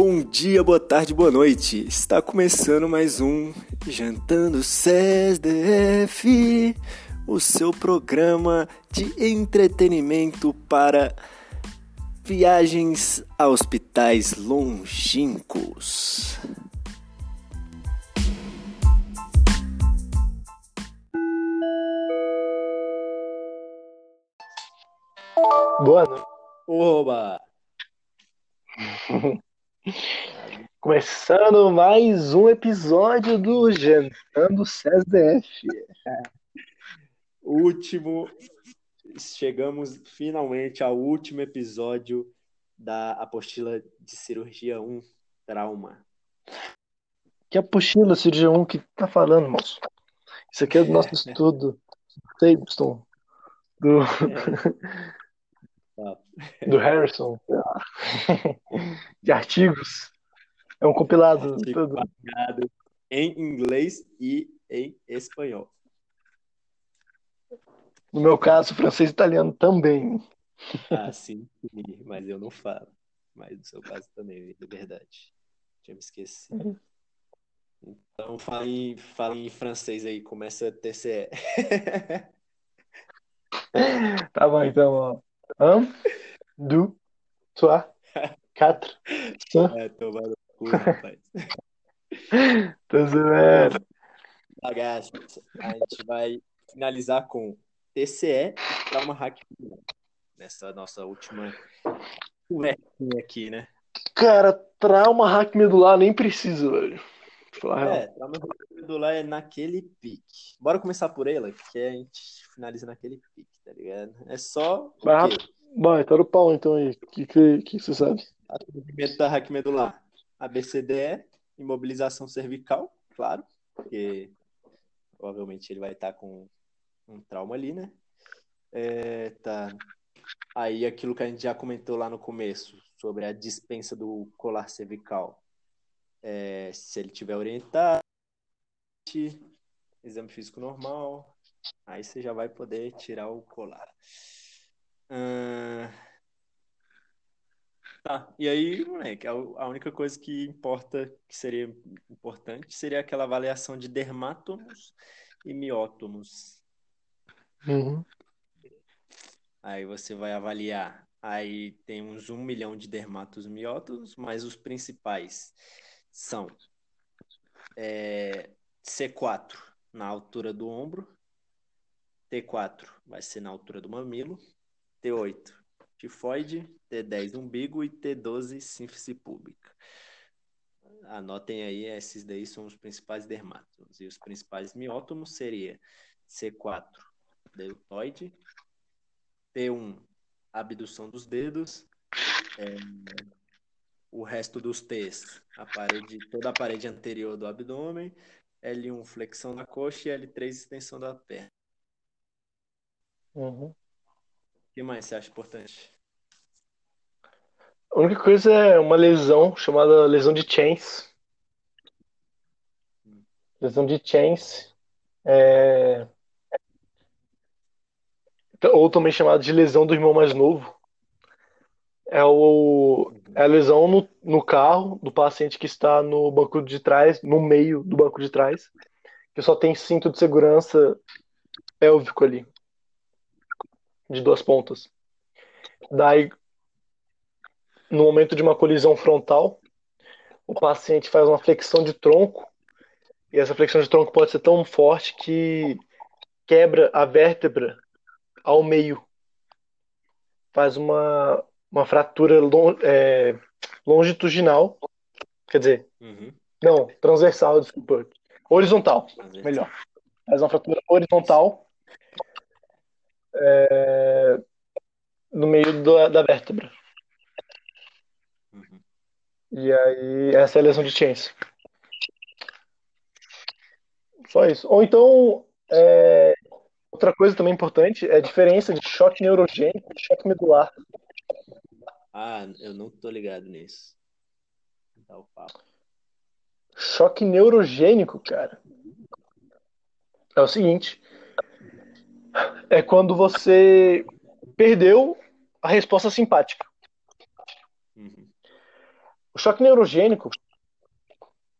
Bom dia, boa tarde, boa noite. Está começando mais um Jantando CESDF, o seu programa de entretenimento para viagens a hospitais longínquos. Boa noite. Oba! Começando mais um episódio do Jantando CSDF. Último. Chegamos finalmente ao último episódio da apostila de cirurgia 1, trauma. Que apostila, cirurgia 1, que tá falando, moço? Isso aqui é do nosso estudo. Tableton. Do. do Harrison, de artigos. É um compilado todo. Em inglês e em espanhol. No meu caso, francês e italiano também. Ah, sim, sim, mas eu não falo. Mas no seu caso também, é verdade. Tinha me esquecido. Uhum. Então fala em, fala em francês aí, começa TCE. tá bom, então, ó. Hã? 2, 3, 4, 5. É, tomar no cu, rapaz. Tô zoando. Bagaço. A gente vai finalizar com TCE e trauma hack nessa nossa última aqui, né? Cara, trauma hack medular nem precisa, velho. Falar é, trauma hack medular é naquele pique. Bora começar por ela, que a gente finaliza naquele pique, tá ligado? É só. Vai rápido. Vai, tá no pau então aí. O que, que, que você sabe? Atendimento da hack medular. ABCDE, imobilização cervical, claro, porque provavelmente ele vai estar com um trauma ali, né? É, tá. Aí aquilo que a gente já comentou lá no começo, sobre a dispensa do colar cervical. É, se ele tiver orientado, exame físico normal, aí você já vai poder tirar o colar. Tá, e aí, moleque, a a única coisa que importa, que seria importante, seria aquela avaliação de dermátomos e miótomos. Uhum. Aí você vai avaliar. Aí tem uns um milhão de dermatos e miótomos, mas os principais são é, C4 na altura do ombro, T4 vai ser na altura do mamilo, T8 tifoide, T10 umbigo e T12 sínfise pública. Anotem aí, esses daí são os principais dermatos. E os principais miótomos seria C4 deltoide, T1 abdução dos dedos, é, o resto dos T's, a parede, toda a parede anterior do abdômen, L1 flexão da coxa e L3 extensão da perna. Uhum. Que mais você acha importante? A única coisa é uma lesão chamada lesão de Chance. Lesão de Chance. É... Ou também chamada de lesão do irmão mais novo. É, o... é a lesão no, no carro do paciente que está no banco de trás, no meio do banco de trás, que só tem cinto de segurança pélvico ali, de duas pontas. Daí, no momento de uma colisão frontal, o paciente faz uma flexão de tronco, e essa flexão de tronco pode ser tão forte que quebra a vértebra ao meio. Faz uma, uma fratura lon- é, longitudinal, quer dizer, Uhum. não, transversal, desculpa, horizontal, melhor. Faz uma fratura horizontal é, no meio da, da vértebra. Uhum. E aí, essa é a lesão de Chance. Só isso. Ou então, é, outra coisa também importante é a diferença de choque neurogênico e choque medular. Ah, eu não tô ligado nisso. Dá o papo. Choque neurogênico, cara, é o seguinte: é quando você perdeu a resposta simpática. Uhum. O choque neurogênico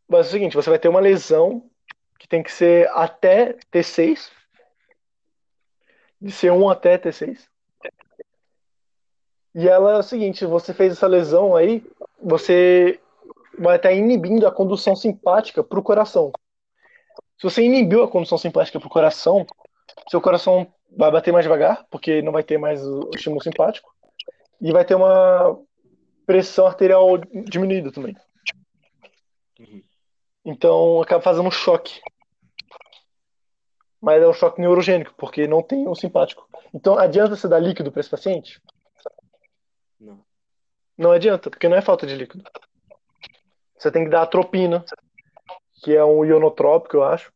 vai ser o seguinte: você vai ter uma lesão que tem que ser até T6, de C1 até T6. E ela é o seguinte: você fez essa lesão aí, você vai estar inibindo a condução simpática para o coração. Se você inibiu a condução simpática para o coração, seu coração vai bater mais devagar, porque não vai ter mais o estímulo simpático, e vai ter uma pressão arterial diminuída também. Uhum. Então acaba fazendo um choque. Mas é um choque neurogênico, porque não tem o simpático. Então adianta você dar líquido para esse paciente? Não. Não adianta, porque não é falta de líquido. Você tem que dar atropina, que é um ionotrópico, eu acho.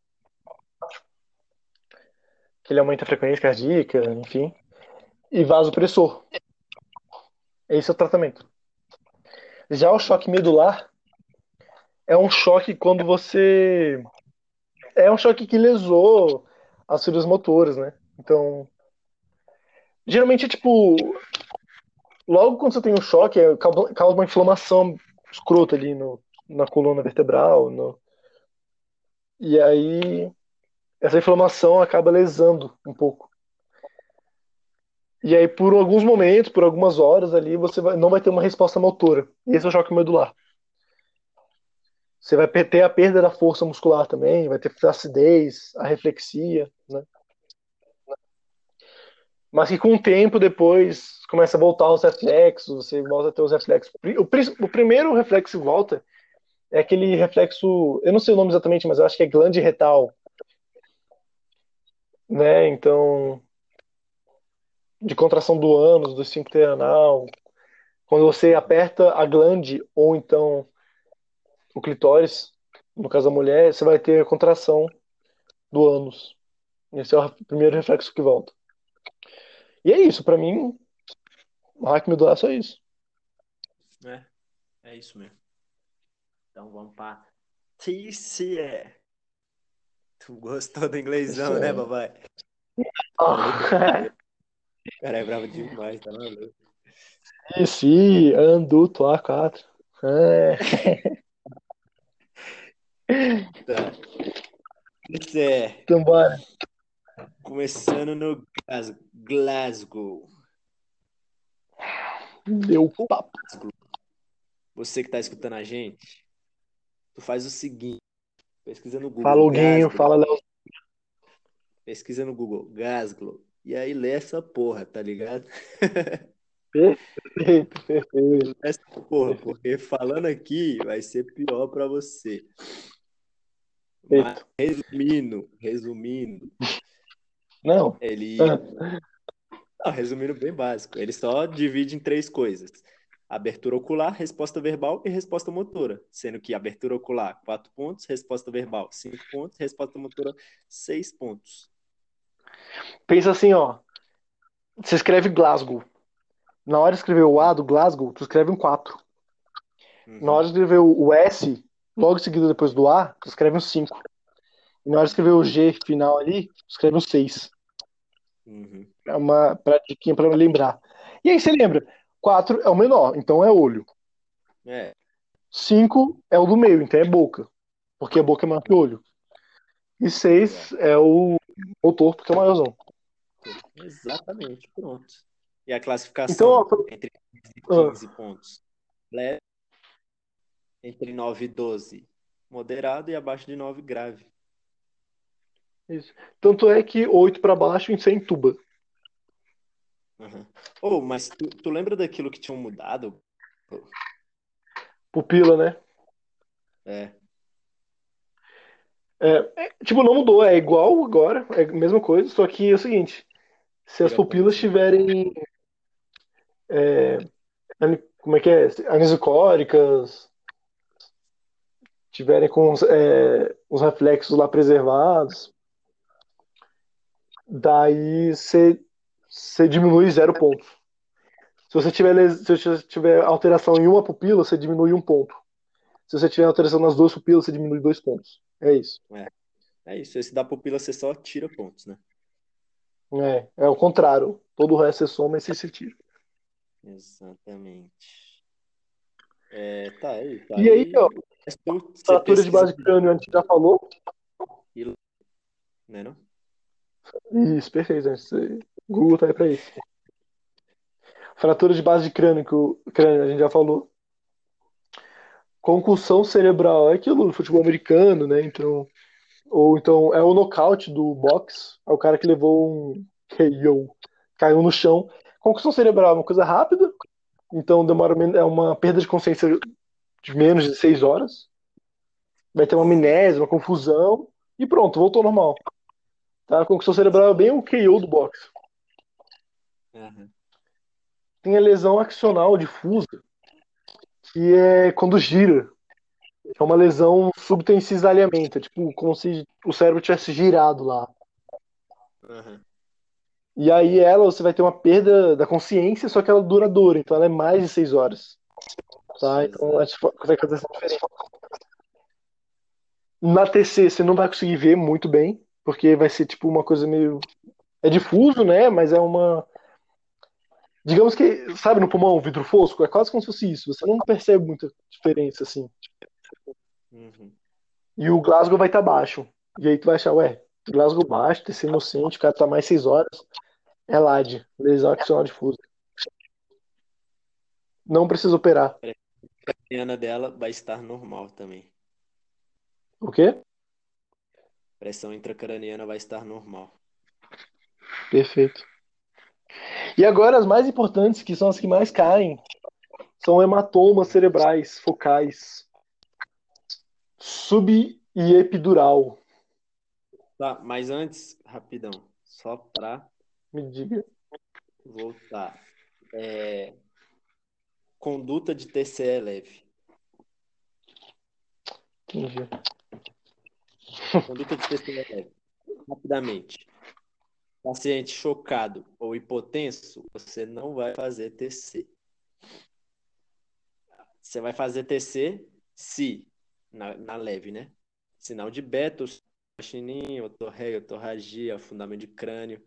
Que ele aumenta a frequência cardíaca, enfim. E vasopressor. Esse é o tratamento. Já o choque medular é um choque quando você. É um choque que lesou as fibras motoras, né? Então. Geralmente, tipo. Logo quando você tem um choque, é, causa uma inflamação escrota ali no, na coluna vertebral. No... E aí. Essa inflamação acaba lesando um pouco. E aí, por alguns momentos, por algumas horas ali, você vai, não vai ter uma resposta motora. Esse é o choque medular. Você vai ter a perda da força muscular também, vai ter flacidez, a reflexia, né? Mas que com o tempo depois começa a voltar os reflexos, você volta a ter os reflexos. O, o primeiro reflexo que volta é aquele reflexo, eu não sei o nome exatamente, mas eu acho que é glande retal. Né? Então, de contração do ânus, do esfíncter anal, quando você aperta a glande ou então o clitóris, no caso da mulher, você vai ter a contração do ânus. Esse é o primeiro reflexo que volta. E é isso, para mim, o hack me doa só isso. É, é isso mesmo. Então vamos para TCE. Tu gostou do inglêsão, né, papai? Oh. cara é bravo demais, tá maluco. Sim, sim, Anduto A4. É. Tá. Isso é. Então bora. Começando no Glasgow. Deu papo. Você que tá escutando a gente, tu faz o seguinte. Pesquisa no Google. Fala o Guinho, fala Léo. Pesquisa no Google, Glasgow. E aí lê essa porra, tá ligado? Perfeito, perfeito. Essa porra, porque falando aqui vai ser pior pra você. Mas, resumindo, resumindo. Não. Ele. Não, resumindo bem básico. Ele só divide em três coisas: abertura ocular, resposta verbal e resposta motora. Sendo que abertura ocular, quatro pontos, resposta verbal, cinco pontos, resposta motora, seis pontos. Pensa assim, ó. Você escreve Glasgow. Na hora de escrever o A do Glasgow, tu escreve um 4. Uhum. Na hora de escrever o S, logo em seguida depois do A, tu escreve um 5. E na hora de escrever o G final ali, tu escreve um 6. Uhum. É uma pratiquinha pra lembrar. E aí você lembra, 4 é o menor, então é olho. É. 5 é o do meio, então é boca. Porque a boca é maior que o olho. E 6 é. é o motor, porque é o maiorzão. Exatamente, pronto. E a classificação então, ó, entre 15 ah. pontos. Leve, entre 9 e 12, moderado, e abaixo de 9, grave. Isso. Tanto é que 8 para baixo em tuba. Uhum. Oh, mas tu, tu lembra daquilo que tinham mudado? Pupila, né? É. É, é, tipo, não mudou, é igual agora, é a mesma coisa, só que é o seguinte: se as pupilas tiverem. É, como é que é? Anisocóricas, tiverem com é, os reflexos lá preservados, daí você, você diminui zero ponto. Se você, tiver, se você tiver alteração em uma pupila, você diminui um ponto. Se você tiver alteração nas duas pupilas, você diminui dois pontos. É isso. É, é isso. Esse da pupila você só tira pontos, né? É, é o contrário. Todo o resto você soma e você se tira. Exatamente. É, tá aí, tá E aí, ó, É só você fratura de base crânio, a gente já falou. né, não? Isso, perfeito. Gente, Google tá aí pra isso. Fratura de base de crânio, crânio a gente já falou. Concussão cerebral é aquilo do futebol americano, né? Então, ou então é o nocaute do boxe, é o cara que levou um KO, caiu no chão. Concussão cerebral é uma coisa rápida, então demora é uma perda de consciência de menos de seis horas. Vai ter uma amnésia, uma confusão e pronto, voltou ao normal. Tá? Concussão cerebral é bem o KO do boxe. Aham. Tem a lesão axonal difusa, que é quando gira. É uma lesão subtensisalhamento, é tipo como se o cérebro tivesse girado lá. Aham. E aí ela, você vai ter uma perda da consciência, só que ela é duradoura, então ela é mais de seis horas. Tá? Então a gente consegue fazer essa diferença. Na TC você não vai conseguir ver muito bem, porque vai ser tipo uma coisa meio. É difuso, né? Mas é uma. Digamos que, sabe, no pulmão, vidro fosco? É quase como se fosse isso. Você não percebe muita diferença, assim. Uhum. E o Glasgow vai estar baixo. E aí tu vai achar, ué, Glasgow baixo, TC inocente, o cara tá mais seis horas. É LAD, lesão axonal difusa. Não precisa operar. A craniana dela vai estar normal também. O quê? Pressão intracraniana vai estar normal. Perfeito. E agora as mais importantes, que são as que mais caem, são hematomas cerebrais focais, sub e epidural. Tá, mas antes, rapidão, só pra Me diga. voltar. É, Conduta de TCE leve. Entendi. Conduta de TCE leve. Rapidamente. Paciente chocado ou hipotenso, você não vai fazer TC. Você vai fazer TC se, na, na leve, né? Sinal de beta, chininho, otorreia, otorragia, fundamento de crânio,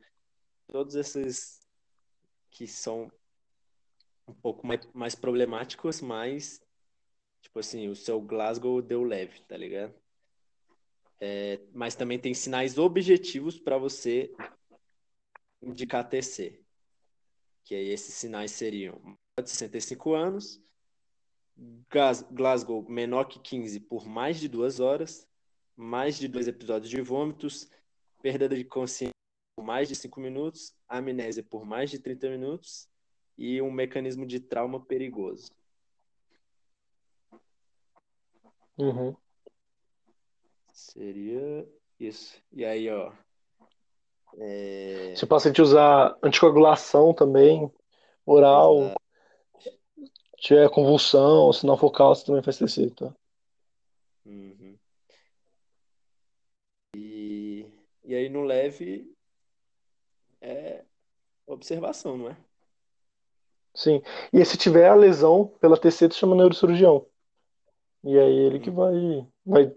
todos esses que são um pouco mais, mais problemáticos, mas, tipo assim, o seu Glasgow deu leve, tá ligado? É, mas também tem sinais objetivos para você indicar TC. Que aí esses sinais seriam de 65 anos, Glasgow menor que 15 por mais de duas horas, mais de dois episódios de vômitos, perda de consciência por mais de 5 minutos, amnésia por mais de 30 minutos e um mecanismo de trauma perigoso. Uhum. Seria isso. E aí, ó. É... Se o paciente usar anticoagulação também, oral, tiver convulsão, sinal focal, você também faz TC, tá? Uhum. E, e aí no leve é observação, não é? Sim. E se tiver a lesão pela TC, tu chama neurocirurgião. E aí ele que vai, vai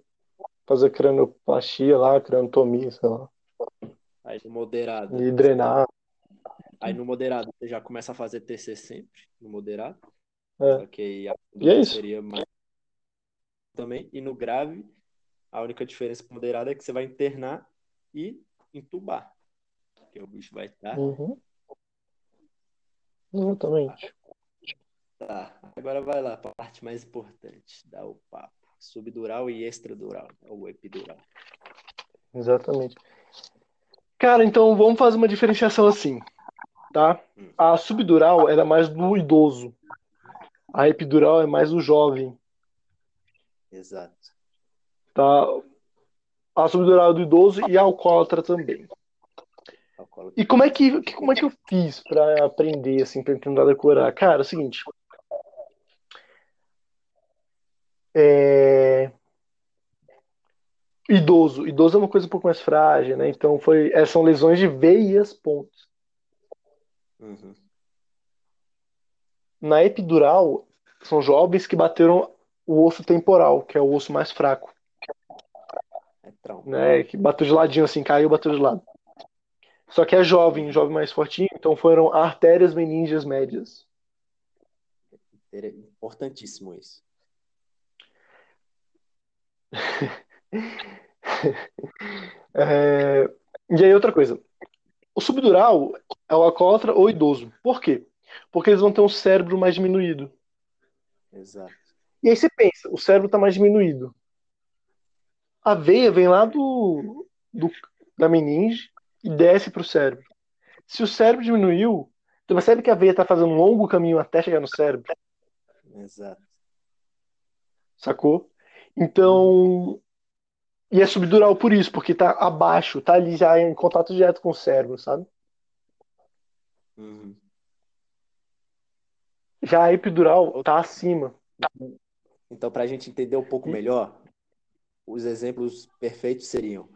fazer cranioplastia lá, craniostomia, sei lá, Aí no moderado. e drenar. Aí no moderado você já começa a fazer TC sempre, no moderado. É. E é isso. seria mais também. E no grave, a única diferença pro moderado é que você vai internar e entubar. Porque o bicho vai estar. Uhum. Exatamente. Tá, agora vai lá para a parte mais importante, dá o papo. Subdural e extradural, ou epidural. Exatamente. Cara, então vamos fazer uma diferenciação assim, tá? A subdural ela é mais do idoso. A epidural é mais do jovem, Exato. tá? A subdural é do idoso e a alcoólatra também. E como é que, como é que eu fiz pra aprender, assim, pra tentar decorar? Cara, é o seguinte. É... Idoso. Idoso é uma coisa um pouco mais frágil, né? Então foi, é, são lesões de veias pontes. Uhum. Na epidural, são jovens que bateram o osso temporal, que é o osso mais fraco, É né? Que bateu de ladinho assim, caiu, bateu de lado. Só que é jovem, jovem mais fortinho, então foram artérias meníngeas médias. É importantíssimo isso. É, E aí, outra coisa. O subdural é o alcoólatra ou idoso. Por quê? Porque eles vão ter um cérebro mais diminuído. Exato. E aí você pensa, o cérebro está mais diminuído. A veia vem lá do, do da meninge e desce para o cérebro. Se o cérebro diminuiu, você percebe que a veia está fazendo um longo caminho até chegar no cérebro, Exato. sacou? Então, e é subdural por isso, porque tá abaixo, tá ali já em contato direto com o cérebro, sabe? Uhum. Já a epidural tá acima. Então, para a gente entender um pouco melhor, os exemplos perfeitos seriam: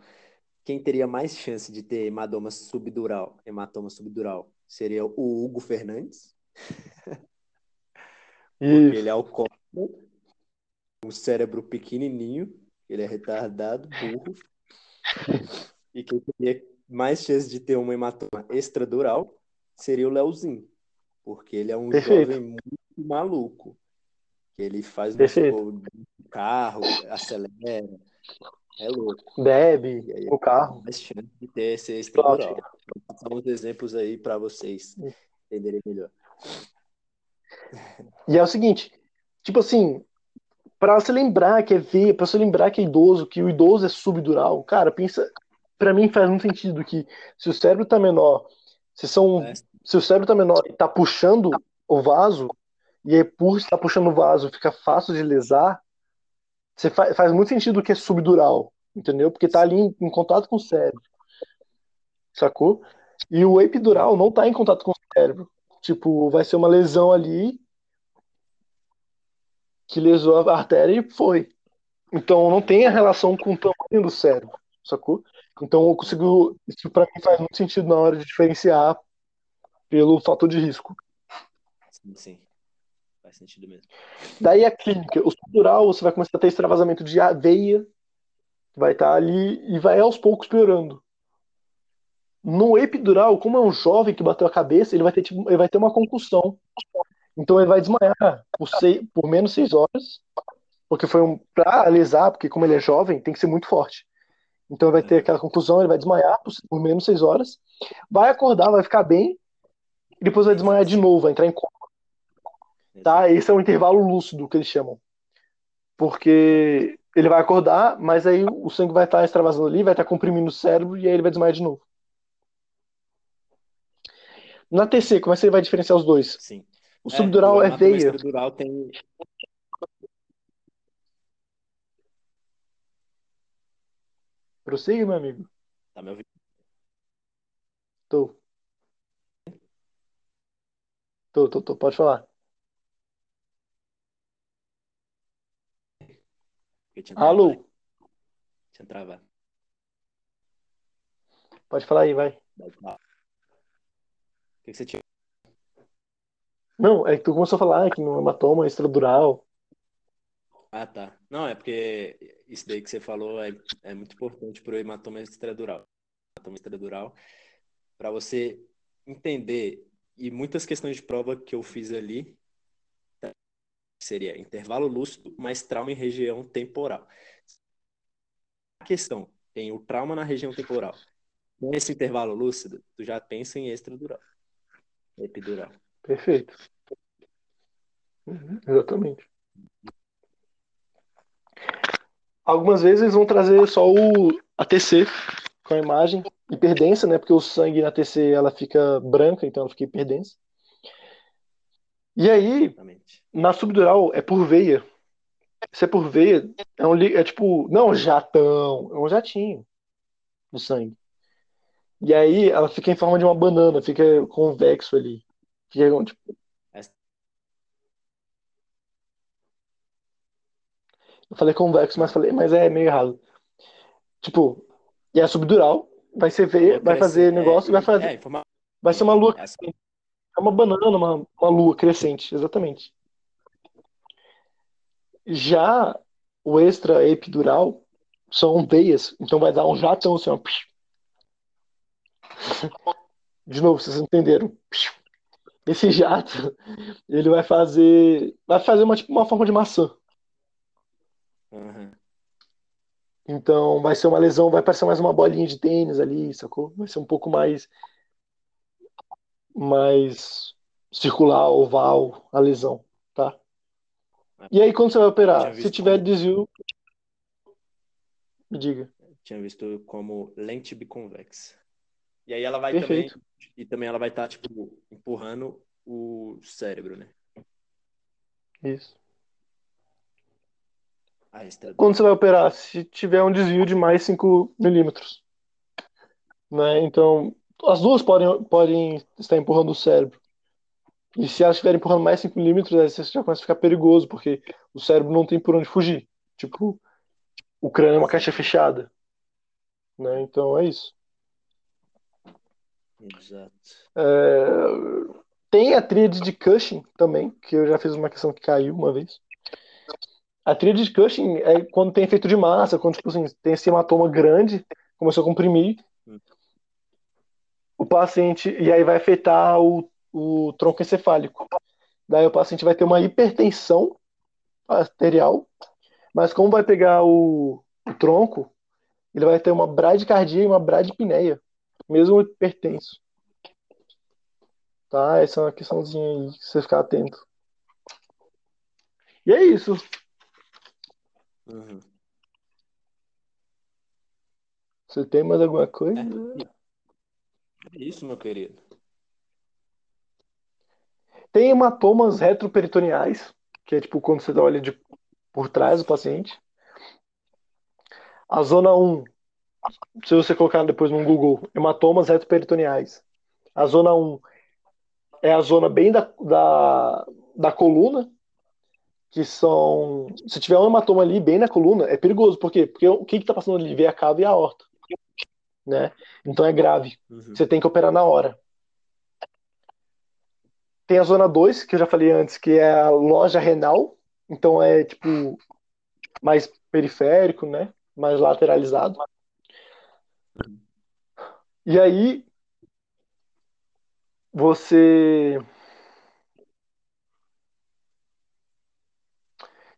quem teria mais chance de ter hematoma subdural, hematoma subdural, seria o Hugo Fernandes, porque ele é alcoólatra, um cérebro pequenininho, ele é retardado, burro, e quem teria mais chance de ter uma hematoma extradural seria o Leozinho, porque ele é um Perfeito. jovem muito maluco, que ele faz um carro, acelera, é louco. Bebe aí no carro. mais chance de ter esse extradural. Vou passar uns exemplos aí para vocês entenderem melhor. E é o seguinte, tipo assim, pra você lembrar que é veia, pra você lembrar que é idoso, que o idoso é subdural, cara, pensa, pra mim faz muito sentido que se o cérebro tá menor, se são, É, se o cérebro tá menor e tá puxando o vaso, e aí por estar puxando o vaso fica fácil de lesar, você fa- faz muito sentido que é subdural, entendeu? Porque tá ali em, em contato com o cérebro, sacou? E o epidural não tá em contato com o cérebro. Tipo, vai ser uma lesão ali que lesou a artéria e foi. Então não tem a relação com o tamanho do cérebro, sacou? Então eu consigo. Isso pra mim faz muito sentido na hora de diferenciar pelo fator de risco. sim, sim. Faz sentido mesmo. Daí a clínica, o subdural, você vai começar a ter extravasamento de veia, vai estar ali e vai aos poucos piorando. No epidural, como é um jovem que bateu a cabeça, ele vai ter, tipo, ele vai ter uma concussão. Então ele vai desmaiar por, seis, por menos seis horas, porque foi um para alisar, porque como ele é jovem, tem que ser muito forte. Então ele vai ter aquela conclusão, ele vai desmaiar por, por menos seis horas, vai acordar, vai ficar bem, e depois vai desmaiar de novo, vai entrar em coma. Tá? Esse é o intervalo lúcido que eles chamam. Porque ele vai acordar, mas aí o sangue vai estar extravasando ali, vai estar comprimindo o cérebro e aí ele vai desmaiar de novo. Na TC, como é que você vai diferenciar os dois? Sim. O subdural o é, hematoma veia. extradural tem Prossiga, meu amigo. Tá me ouvindo? Tô. Tô, tô, tô. Pode falar. Alô? Tinha travado. Pode falar aí, vai. Pode falar. O que que você tinha? Não, é que tu começou a falar que no hematoma extradural. Ah, tá. Não, é porque isso daí que você falou é, é muito importante para o hematoma extradural. Hematoma extradural, para você entender, e muitas questões de prova que eu fiz ali, seria intervalo lúcido mais trauma em região temporal. A questão, tem o trauma na região temporal. Nesse intervalo lúcido, tu já pensa em extradural, epidural. Perfeito. Uhum, exatamente. Algumas vezes eles vão trazer só o a TC com a imagem, hiperdensa, né? Porque o sangue na TC ela fica branca, então ela fica hiperdensa. E aí, Exatamente. na subdural é por veia. Se é por veia, é, um, é tipo, não jatão, é um jatinho no sangue. E aí ela fica em forma de uma banana, fica convexo ali. Fica, tipo, eu falei convexo, mas falei, mas é meio errado. Tipo, e é subdural, vai ser veia, vai fazer negócio, vai fazer, É, informa- vai ser uma lua, Essa- é uma banana, uma, uma lua crescente, exatamente. Já o extra epidural são veias, então vai dar um jatão assim, ó. De novo, vocês entenderam. Esse jato, ele vai fazer, vai fazer uma tipo uma forma de maçã. Aham. Então vai ser uma lesão, vai parecer mais uma bolinha de tênis ali, sacou? Vai ser um pouco mais mais circular, oval a lesão, tá? E aí quando você vai operar, se tiver como, desvio, me diga. tinha visto como lente biconvexa. E aí ela vai também, Perfeito. e também ela vai estar, tipo, empurrando o cérebro, né? Isso. A extra Quando você vai operar, se tiver um desvio de mais 5 milímetros, né? Então, as duas podem, podem estar empurrando o cérebro. E se elas estiverem empurrando mais 5 milímetros, aí você já começa a ficar perigoso, porque o cérebro não tem por onde fugir. Tipo, o crânio é uma caixa fechada, né? Então é isso. Exato. É, Tem a tríade de Cushing também, que eu já fiz uma questão que caiu uma vez. A tríade de Cushing é quando tem efeito de massa, quando tipo assim, tem esse hematoma grande, começou a comprimir, Hum. o paciente, e aí vai afetar o, o tronco encefálico. Daí o paciente vai ter uma hipertensão arterial, mas como vai pegar o, o tronco, ele vai ter uma bradicardia e uma bradipneia, mesmo hipertenso. Tá? Essa é uma questãozinha aí, que você ficar atento. E é isso. Uhum. Você tem mais alguma coisa? É isso, meu querido. Tem hematomas retroperitoneais, que é tipo quando você olha de, por trás do paciente. A zona 1, se você colocar depois no Google, hematomas retroperitoneais. A zona 1 é a zona bem da, da, da coluna, que são. Se tiver um hematoma ali bem na coluna, é perigoso. Por quê? Porque o que está passando ali? Vê a cava e a aorta. Né? Então é grave. Uhum. Você tem que operar na hora. Tem a zona 2, que eu já falei antes, que é a loja renal. Então é tipo mais periférico, né? Mais lateralizado. E aí você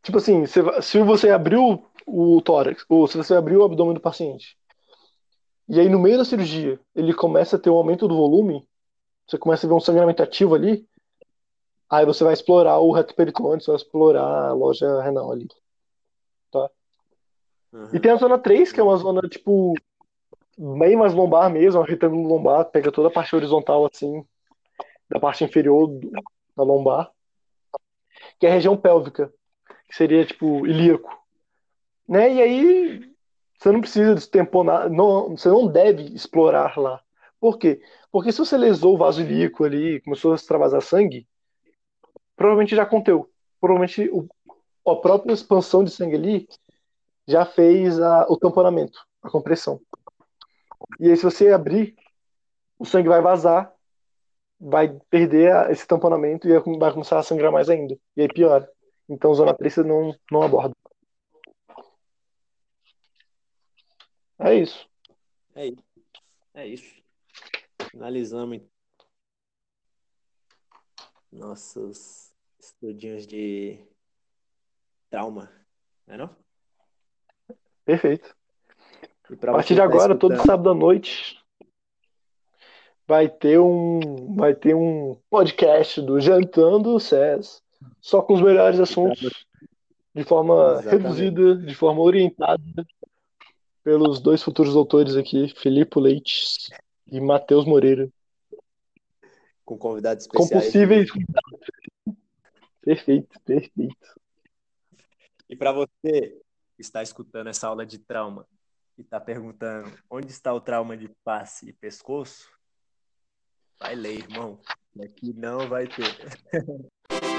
tipo assim, se você abriu o tórax, ou se você abriu o abdômen do paciente, e aí no meio da cirurgia ele começa a ter um aumento do volume, você começa a ver um sangramento ativo ali, aí você vai explorar o reto peritônio, você vai explorar a loja renal ali. Tá? Uhum. E tem a zona 3, que é uma zona, tipo, bem mais lombar mesmo, um retângulo lombar, pega toda a parte horizontal, assim, da parte inferior do- da lombar, que é a região pélvica, que seria, tipo, ilíaco. Né? E aí, você não precisa destemponar, não, você não deve explorar lá. Por quê? Porque se você lesou o vaso ilíaco ali, começou a extravasar sangue, provavelmente já conteu. Provavelmente o, a própria expansão de sangue ali já fez a- o tamponamento, a compressão. E aí, se você abrir, o sangue vai vazar, vai perder esse tamponamento e vai começar a sangrar mais ainda. E aí piora. Então, zona 3 você não, não aborda. É isso. É isso. É isso. Finalizamos nossos estudinhos de trauma, não é não? Perfeito. A partir de tá agora, todo sábado à noite, vai ter um, vai ter um podcast do Jantando Cés, só com os melhores assuntos, de forma Exatamente. reduzida, de forma orientada, pelos dois futuros doutores aqui, Filipe Leite e Matheus Moreira, com convidados com especiais. possíveis. Perfeito, perfeito. E para você que está escutando essa aula de trauma e está perguntando onde está o trauma de face e pescoço, vai ler, irmão. Aqui não vai ter.